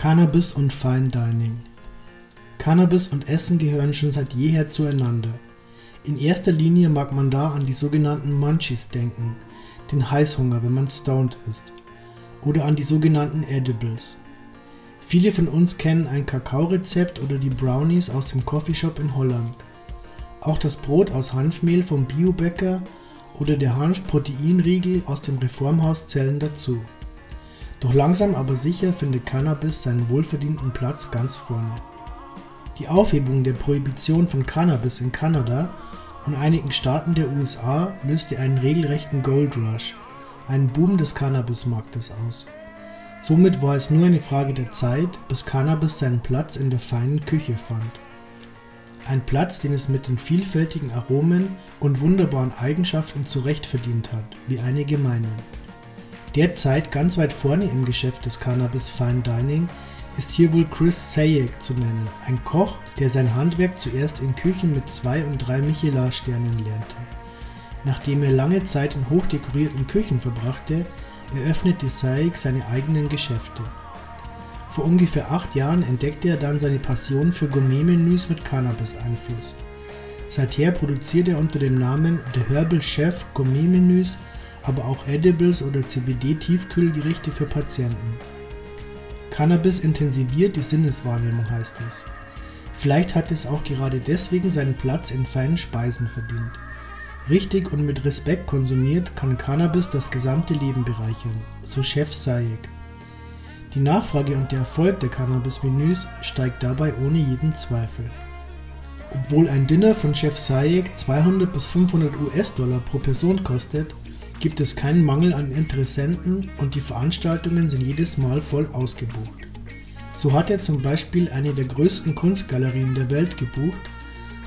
Cannabis und Fine Dining. Cannabis und Essen gehören schon seit jeher zueinander. In erster Linie mag man da an die sogenannten Munchies denken, den Heißhunger, wenn man stoned ist, oder an die sogenannten Edibles. Viele von uns kennen ein Kakaorezept oder die Brownies aus dem Coffeeshop in Holland. Auch das Brot aus Hanfmehl vom Biobäcker oder der Hanfproteinriegel aus dem Reformhaus zählen dazu. Doch langsam aber sicher findet Cannabis seinen wohlverdienten Platz ganz vorne. Die Aufhebung der Prohibition von Cannabis in Kanada und einigen Staaten der USA löste einen regelrechten Gold Rush, einen Boom des Cannabismarktes aus. Somit war es nur eine Frage der Zeit, bis Cannabis seinen Platz in der feinen Küche fand. Ein Platz, den es mit den vielfältigen Aromen und wunderbaren Eigenschaften zurecht verdient hat, wie einige meinen. Derzeit ganz weit vorne im Geschäft des Cannabis Fine Dining ist hier wohl Chris Sayek zu nennen, ein Koch, der sein Handwerk zuerst in Küchen mit zwei und drei Michelin-Sternen lernte. Nachdem er lange Zeit in hochdekorierten Küchen verbrachte, eröffnete Sayek seine eigenen Geschäfte. Vor ungefähr acht Jahren entdeckte er dann seine Passion für Gourmet-Menüs mit Cannabis-Einfluss. Seither produziert er unter dem Namen The Herbal Chef Gourmet-Menüs aber auch Edibles oder CBD-Tiefkühlgerichte für Patienten. Cannabis intensiviert die Sinneswahrnehmung, heißt es. Vielleicht hat es auch gerade deswegen seinen Platz in feinen Speisen verdient. Richtig und mit Respekt konsumiert kann Cannabis das gesamte Leben bereichern, so Chef Sayek. Die Nachfrage und der Erfolg der Cannabis-Menüs steigt dabei ohne jeden Zweifel. Obwohl ein Dinner von Chef Sayek 200 bis 500 US-Dollar pro Person kostet, gibt es keinen Mangel an Interessenten und die Veranstaltungen sind jedes Mal voll ausgebucht. So hat er zum Beispiel eine der größten Kunstgalerien der Welt gebucht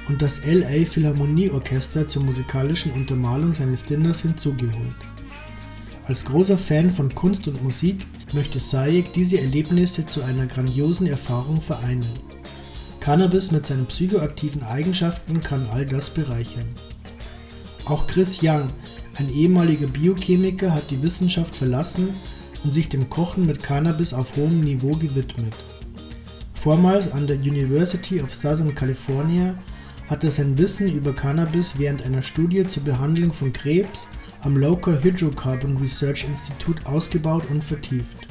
und das LA Philharmonieorchester zur musikalischen Untermalung seines Dinners hinzugeholt. Als großer Fan von Kunst und Musik möchte Sayek diese Erlebnisse zu einer grandiosen Erfahrung vereinen. Cannabis mit seinen psychoaktiven Eigenschaften kann all das bereichern. Auch Chris Young, ein ehemaliger Biochemiker hat die Wissenschaft verlassen und sich dem Kochen mit Cannabis auf hohem Niveau gewidmet. Vormals an der University of Southern California hat er sein Wissen über Cannabis während einer Studie zur Behandlung von Krebs am Local Hydrocarbon Research Institute ausgebaut und vertieft.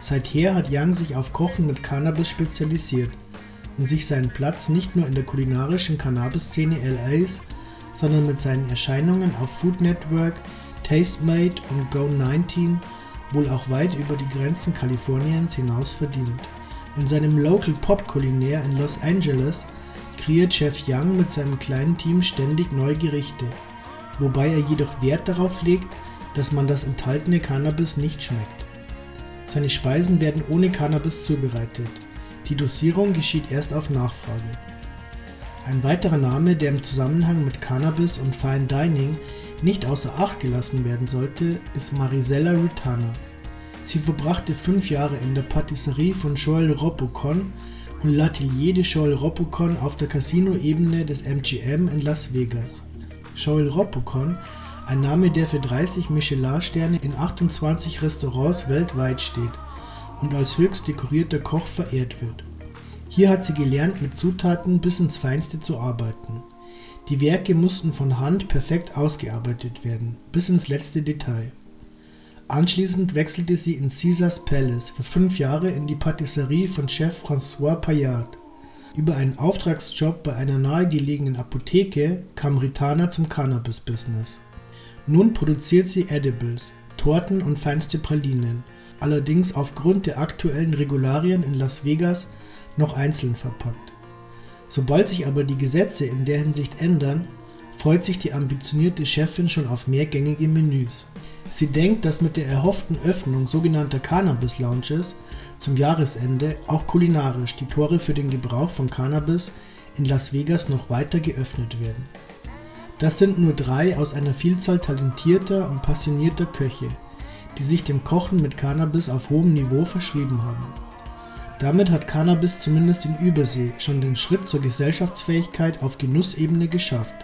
Seither hat Young sich auf Kochen mit Cannabis spezialisiert und sich seinen Platz nicht nur in der kulinarischen Cannabis-Szene LAs, sondern mit seinen Erscheinungen auf Food Network, Tastemade und Go19 wohl auch weit über die Grenzen Kaliforniens hinaus verdient. In seinem Local Pop Kulinär in Los Angeles kreiert Chef Young mit seinem kleinen Team ständig neue Gerichte, wobei er jedoch Wert darauf legt, dass man das enthaltene Cannabis nicht schmeckt. Seine Speisen werden ohne Cannabis zubereitet. Die Dosierung geschieht erst auf Nachfrage. Ein weiterer Name, der im Zusammenhang mit Cannabis und Fine Dining nicht außer Acht gelassen werden sollte, ist Marisella Rutana. Sie verbrachte fünf Jahre in der Patisserie von Joel Robuchon und L'Atelier de Joel Robuchon auf der Casino-Ebene des MGM in Las Vegas. Joel Robuchon, ein Name, der für 30 Michelin-Sterne in 28 Restaurants weltweit steht und als höchst dekorierter Koch verehrt wird. Hier hat sie gelernt, mit Zutaten bis ins Feinste zu arbeiten. Die Werke mussten von Hand perfekt ausgearbeitet werden, bis ins letzte Detail. Anschließend wechselte sie in Caesars Palace für fünf Jahre in die Patisserie von Chef François Payard. Über einen Auftragsjob bei einer nahegelegenen Apotheke kam Ritana zum Cannabis-Business. Nun produziert sie Edibles, Torten und feinste Pralinen, allerdings aufgrund der aktuellen Regularien in Las Vegas noch einzeln verpackt. Sobald sich aber die Gesetze in der Hinsicht ändern, freut sich die ambitionierte Chefin schon auf mehrgängige Menüs. Sie denkt, dass mit der erhofften Öffnung sogenannter Cannabis Lounges zum Jahresende auch kulinarisch die Tore für den Gebrauch von Cannabis in Las Vegas noch weiter geöffnet werden. Das sind nur drei aus einer Vielzahl talentierter und passionierter Köche, die sich dem Kochen mit Cannabis auf hohem Niveau verschrieben haben. Damit hat Cannabis zumindest in Übersee schon den Schritt zur Gesellschaftsfähigkeit auf Genussebene geschafft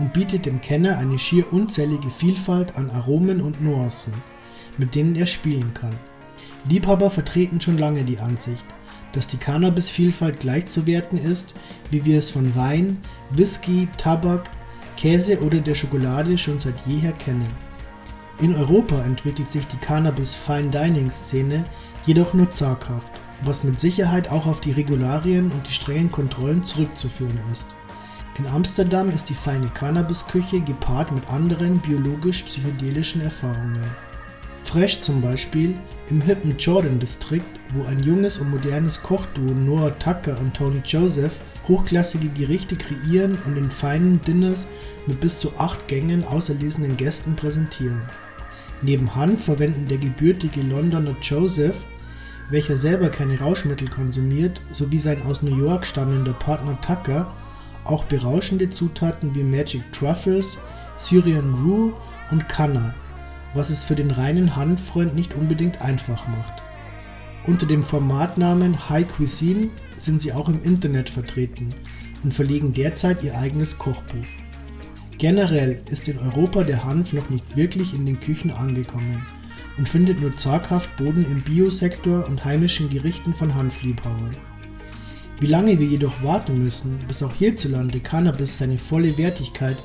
und bietet dem Kenner eine schier unzählige Vielfalt an Aromen und Nuancen, mit denen er spielen kann. Liebhaber vertreten schon lange die Ansicht, dass die Cannabisvielfalt gleichzuwerten ist, wie wir es von Wein, Whisky, Tabak, Käse oder der Schokolade schon seit jeher kennen. In Europa entwickelt sich die Cannabis-Fine-Dining-Szene jedoch nur zaghaft, was mit Sicherheit auch auf die Regularien und die strengen Kontrollen zurückzuführen ist. In Amsterdam ist die feine Cannabisküche gepaart mit anderen biologisch-psychedelischen Erfahrungen. Fresh zum Beispiel im hippen Jordan-Distrikt, wo ein junges und modernes Kochduo Noah Tucker und Tony Joseph hochklassige Gerichte kreieren und in feinen Dinners mit bis zu acht Gängen auserlesenen Gästen präsentieren. Neben Hanf verwenden der gebürtige Londoner Joseph, welcher selber keine Rauschmittel konsumiert, sowie sein aus New York stammender Partner Tucker auch berauschende Zutaten wie Magic Truffles, Syrian Rue und Canna, was es für den reinen Hanffreund nicht unbedingt einfach macht. Unter dem Formatnamen High Cuisine sind sie auch im Internet vertreten und verlegen derzeit ihr eigenes Kochbuch. Generell ist in Europa der Hanf noch nicht wirklich in den Küchen angekommen und findet nur zaghaft Boden im Biosektor und heimischen Gerichten von Hanfliebhabern. Wie lange wir jedoch warten müssen, bis auch hierzulande Cannabis seine volle Wertigkeit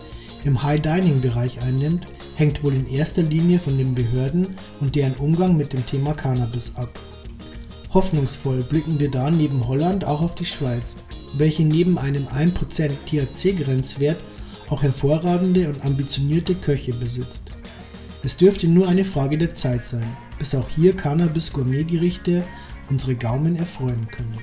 im High-Dining-Bereich einnimmt, hängt wohl in erster Linie von den Behörden und deren Umgang mit dem Thema Cannabis ab. Hoffnungsvoll blicken wir da neben Holland auch auf die Schweiz, welche neben einem 1% THC-Grenzwert auch hervorragende und ambitionierte Köche besitzt. Es dürfte nur eine Frage der Zeit sein, bis auch hier Cannabis-Gourmetgerichte unsere Gaumen erfreuen können.